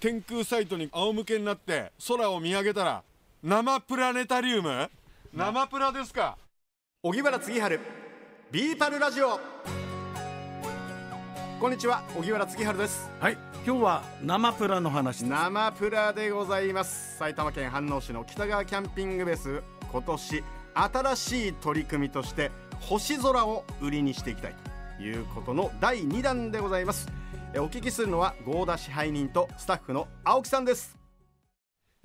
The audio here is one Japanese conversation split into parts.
天空サイトに仰向けになって空を見上げたら生プラネタリウム？生プラですか？荻原次春ビーパルラジオ。こんにちは荻原次春です。はい今日は生プラの話生プラでございます。埼玉県飯能市の北川キャンピングベース。今年新しい取り組みとして星空を売りにしていきたいということの第2弾でございます。えお聞きするのは合田支配人とスタッフの青木さんです。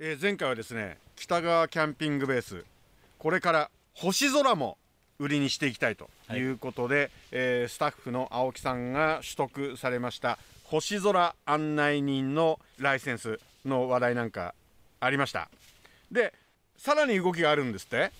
えー前回はですね北川キャンピングベースこれから星空も売りにしていきたいということで、えースタッフの青木さんが取得されました星空案内人のライセンスの話題なんかありました。でさらに動きがあるんですって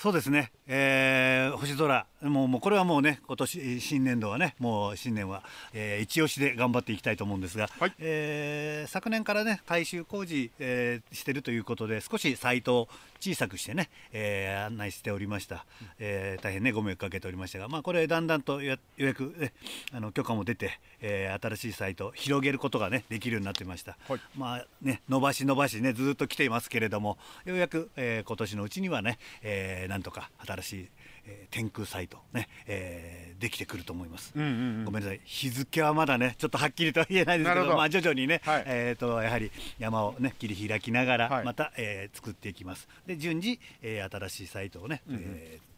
そうですね、えー星空。もうもうこれはもうね今年新年度はねもう新年は、えー一押しで頑張っていきたいと思うんですが、はい。えー昨年からね改修工事、えーしてるということで少しサイトを小さくしてね、えー案内しておりました、えー大変ねご迷惑かけておりましたがまあこれだんだんとやようやく、ね、あの許可も出て、えー新しいサイトを広げることがねできるようになってました、はい。まあね伸ばし伸ばしねずっと来ていますけれどもようやく、えー今年のうちにはね、えーなんとか新しい、えー天空サイトね、えーできてくると思います、うんうんうん。ごめんなさい。日付はまだねちょっとはっきりとは言えないですけどど。まあ徐々にね、はい。えー、とやはり山をね切り開きながはい。らまた、えー作っていきます。で順次、えー新しいサイトをね、えー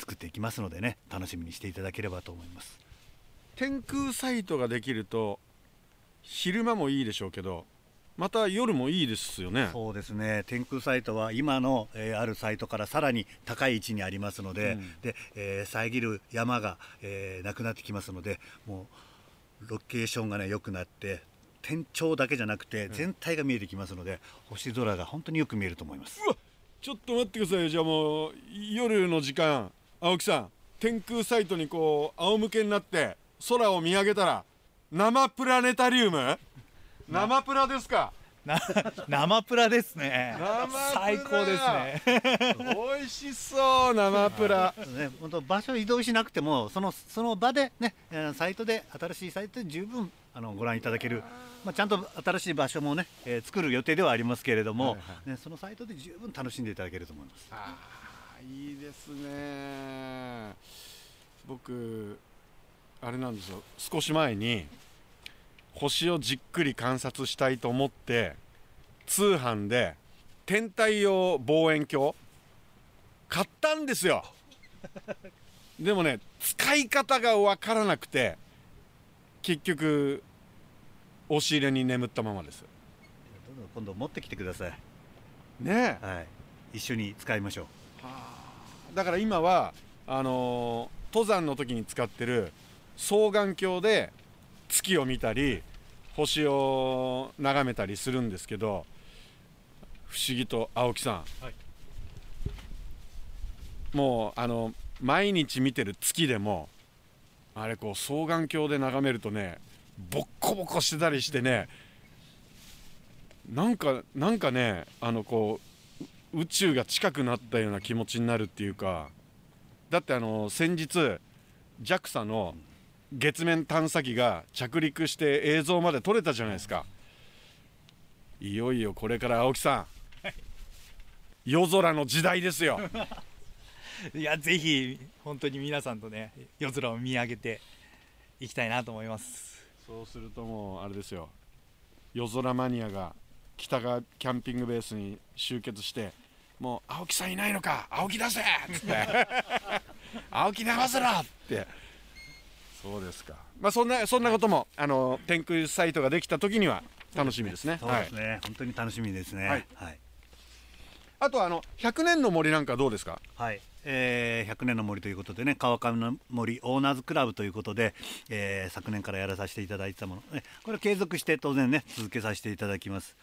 作っていきますのでね楽しみにしていただければと思います。天空サイトができると昼間もいいでしょうけどまた夜もいいですよね。そうですね。天空サイトは今の、えーあるサイトからさらに高い位置にありますので,、うん。でえー遮る山が、えーなくなってきますのでもうロケーションがね良くなって天頂だけじゃなくて全体が見えてきますので、星空が本当によく見えると思います。ちょっと待ってくださいよ。じゃあもう夜の時間青木さん天空サイトにこう仰向けになって空を見上げたら生プラネタリウム？生プラですか。な生プラですね。最高ですね。美味しそう生プラ。ね、本当場所移動しなくてもそのその場でねえーサイトで新しいサイトで十分あのご覧いただける、まあ、ちゃんと新しい場所もね、えー作る予定ではありますけれども、はいはね、そのサイトで十分楽しんでいただけると思います。あーいいですね。僕あれなんですよ。少し前に星をじっくり観察したいと思って通販で天体用望遠鏡買ったんですよ。でもね使い方が分からなくて結局押し入れに眠ったままです。どうぞ今度持ってきてください。ねえ。はい、一緒に使いましょう。だから今はあのー登山の時に使ってる双眼鏡で月を見たり星を眺めたりするんですけど不思議と青木さん、はい。もうあの毎日見てる月でもあれこう双眼鏡で眺めるとねボッコボコしてたりしてねなんかなんかねあのこう宇宙が近くなったような気持ちになるっていうかだってあの先日 JAXA の月面探査機が着陸して映像まで撮れたじゃないですか。いよいよこれから青木さん。夜空の時代ですよ。いやぜひ本当に皆さんとね夜空を見上げていきたいなと思います。そうするともうあれですよ。夜空マニアが北川キャンピングベースに集結してもう青木さんいないのか青木出せっつって 青木流せろってそうですか。まあそんなそんなこともあの天空サイトができた時には楽しみですね。そうですね、本当に楽しみですね。はい。はい。あとあの100年の森なんかどうですか？はい、えー100年の森ということでね川上の森オーナーズクラブということで、えー昨年からやらさせていただいてたもの、ね、これ継続して当然ね続けさせていただきます、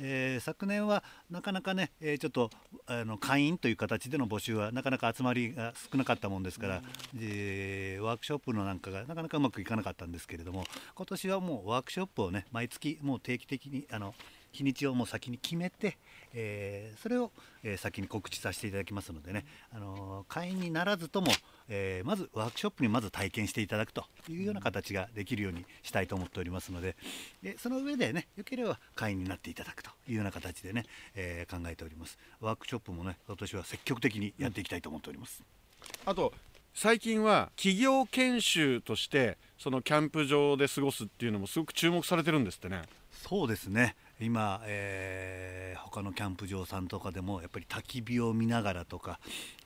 えー昨年はなかなかね、えーちょっとあの会員という形での募集はなかなか集まりが少なかったもんですから、でワークショップのなんかがなかなかうまくいかなかったんですけれども今年はもうワークショップをね毎月もう定期的にあの日にちをもう先に決めて、えーそれを、えー先に告知させていただきますのでね、あのー会員にならずとも、えーまずワークショップにまず体験していただくというような形ができるようにしたいと思っておりますのででその上でねよければ会員になっていただくというような形でね、えー考えております。ワークショップもね今年は積極的にやっていきたいと思っております、あと最近は企業研修としてそのキャンプ場で過ごすっていうのもすごく注目されてるんですってね。そうですね今、えー他のキャンプ場さんとかでもやっぱり焚き火を見ながらとか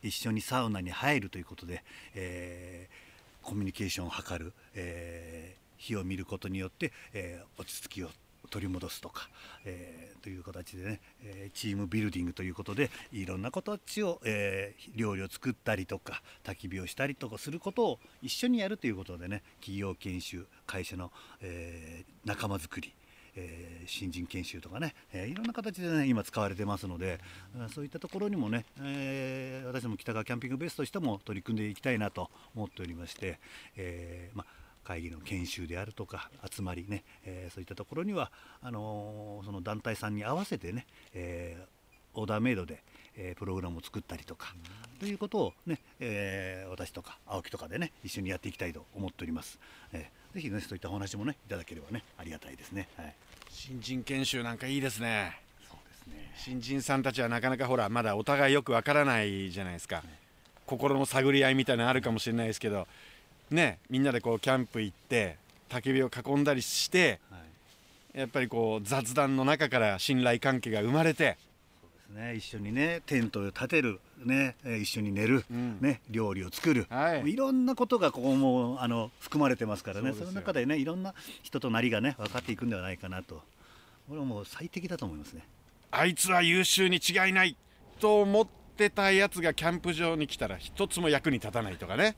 一緒にサウナに入るということで、えーコミュニケーションを図る、えー火を見ることによって、えー落ち着きを取り戻すとか、えーという形でね、えーチームビルディングということでいろんな形を、えー料理を作ったりとか焚き火をしたりとかすることを一緒にやるということでね企業研修会社の、え仲間づくりえー新人研修とかね、えーいろんな形でね今使われてますので、うんそういったところにもね、えー私も北川キャンピングベースとしても取り組んでいきたいなと思っておりまして、えーま会議の研修であるとか集まりね、えーそういったところにはあのーその団体さんに合わせてね、えーオーダーメイドで、えプログラムを作ったりとか、ということをね、え私とか青木とかでね一緒にやっていきたいと思っております。えーぜひねそういったお話もねいただければねありがたいですね。はい。新人研修なんかいいですねそうですね。新人さんたちはなかなかほらまだお互いよくわからないじゃないですか心の探り合いみたいなのあるかもしれないですけどねみんなでこうキャンプ行って焚き火を囲んだりしてはい。やっぱりこう雑談の中から信頼関係が生まれてね。一緒にねテントを立てるねえー一緒に寝る、うんね料理を作る、はいいろんなことがここもあの含まれてますからね。その中でねいろんな人となりがね分かっていくんではないかなと。これはもう最適だと思いますね。あいつは優秀に違いないと思ってたやつがキャンプ場に来たら一つも役に立たないとかね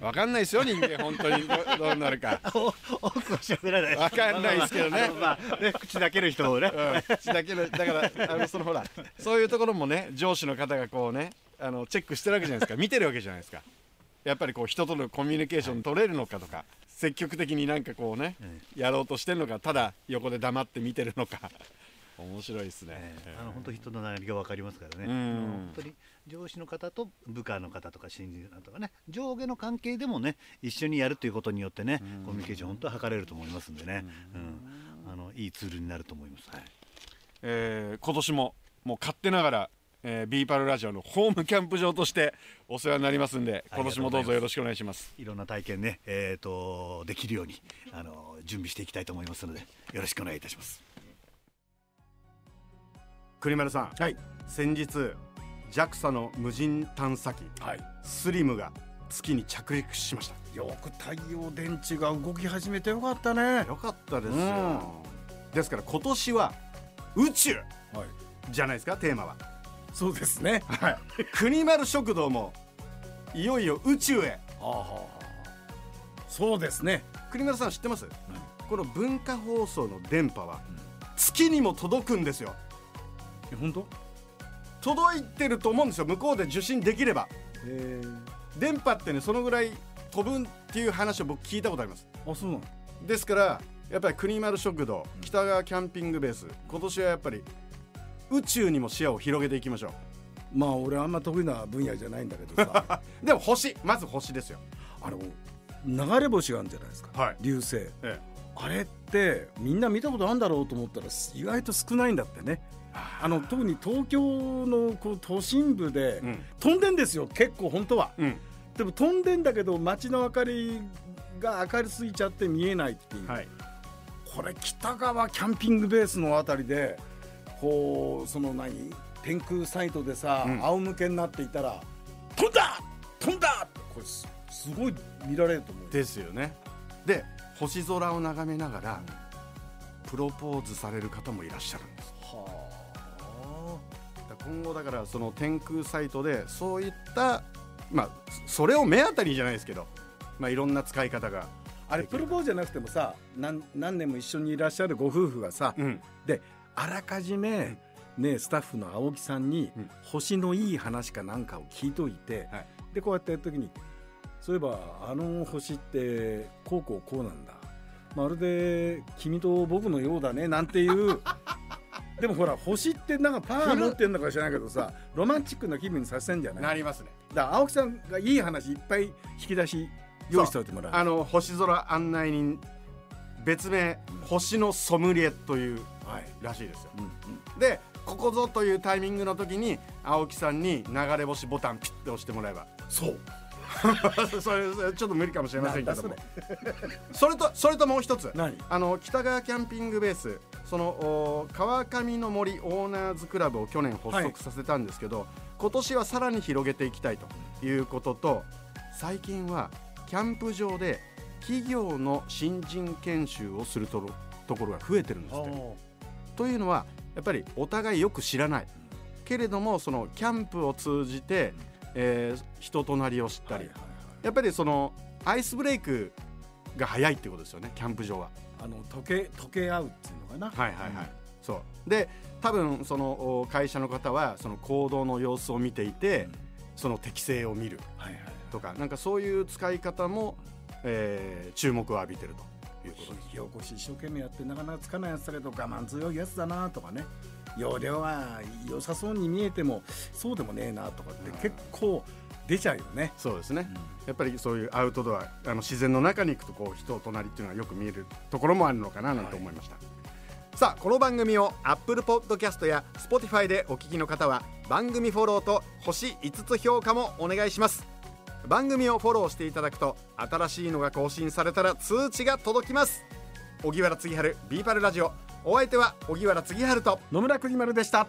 わかんないですよ人間本当にどどうなるか、多くは喋らない。わかんないですけどねあのまあね口だけの人もね。うん、口だけのだからあのそのほらそういうところもね上司の方がこうねあのチェックしてるわけじゃないですか見てるわけじゃないですかやっぱりこう人とのコミュニケーション取れるのかとか積極的になんかこうねやろうとしてるのかただ横で黙って見てるのか面白いですね、ええ。あの本当人のなりが分かりますからね、本当に上司の方と部下の方とか新人さんとかね。上下の関係でもね一緒にやるということによってね、コミュニケーション本当は図れると思いますんでね、うん。あのいいツールになると思います、はい。えー今年ももう勝手ながら、えー、ビーパルラジオのホームキャンプ場としてお世話になりますんで今年もどうぞよろしくお願いします。いろんな体験ね、えー、とできるようにあの準備していきたいと思いますのでよろしくお願いいたします栗丸さん、はい。先日 JAXA の無人探査機はい。スリムが月に着陸しました。よく太陽電池が動き始めてよかったね。よかったですよ、うんですから今年は宇宙はい。じゃないですかテーマは。そうですね。はい。国丸食堂もいよいよ宇宙へ。はあはあはあ。そうですね。国丸さん知ってます？この文化放送の電波は月にも届くんですよえ本当？届いてると思うんですよ。向こうで受信できれば。え電波ってねそのぐらい飛ぶっていう話を僕聞いたことあります。あそうなの？ですからやっぱり国丸食堂北川キャンピングベース今年はやっぱり宇宙にも視野を広げていきましょまあ俺あんま得意な分野じゃないんだけどさ。う でも星まず星ですよ。あの流れ星があるんじゃないですか、はい。流星。え。あれってみんな見たことあるんだろうと思ったら意外と少ないんだってねあの特に東京のこう都心部で、うん。飛んでんですよ結構本当は。うん。でも飛んでんだけど街の明かりが明るすぎちゃって見えないっていう、はい。これ北川キャンピングベースのあたりでこうその何天空サイトでさ、うん。仰向けになっていたら飛んだ！飛んだ！ってこれすすごい見られると思う。ですよね。で星空を眺めながらプロポーズされる方もいらっしゃるんです。は今後だからその天空サイトでそういったまあそれを目当たりじゃないですけどまあいろんな使い方がああれプロポーズじゃなくてもさ何何年も一緒にいらっしゃるご夫婦がさ、うん。であらかじめ、ね、スタッフの青木さんに、うん。星のいい話かなんかを聞いといて、はい。でこうやってやるときにそういえばあの星ってこうこうこうなんだ。まるで君と僕のようだねなんていうでもほら星ってなんかパワー持ってんのか知らないけどさロマンチックな気分にさせんじゃない？なりますね。だから青木さんがいい話いっぱい引き出し用意しておいてもらう。あの星空案内人別名星のソムリエというはいらしいですよ。うんうん。でここぞというタイミングの時に青木さんに流れ星ボタンピッて押してもらえば。そう。それちょっと無理かもしれませんけども。それとそれともう一つ。何？あの北川キャンピングベースそのお川上の森オーナーズクラブを去年発足させたんですけど、今年はさらに広げていきたいということと最近はキャンプ場で企業の新人研修をするとところが増えてるんですって。というのはやっぱりお互いよく知らないけれどもそのキャンプを通じて、えー人となりを知ったり、はいはいはいやっぱりそのアイスブレイクが早いってことですよねキャンプ場は。あの溶け溶け合うっていうのかな？はいはいはい、そう。で多分そのお会社の方はその行動の様子を見ていて、うん。その適性を見る。はいはいとかなんかそういう使い方も、えー注目を浴びてるということです。火起こし一生懸命やってなかなかつかないやつだけど我慢強いやつだなとかね。容量は良さそうに見えてもそうでもねえなとかって結構出ちゃうよね、そうですね、やっぱりそういうアウトドアあの自然の中に行くとこう人となりっていうのはよく見えるところもあるのかななんて思いました、さあこの番組を Apple Podcast や Spotify でお聞きの方は番組フォローと星5つ評価もお願いします。番組をフォローしていただくと新しいのが更新されたら通知が届きます。荻原次春ビーパルラジオ。お相手は荻原次春と野村国丸でした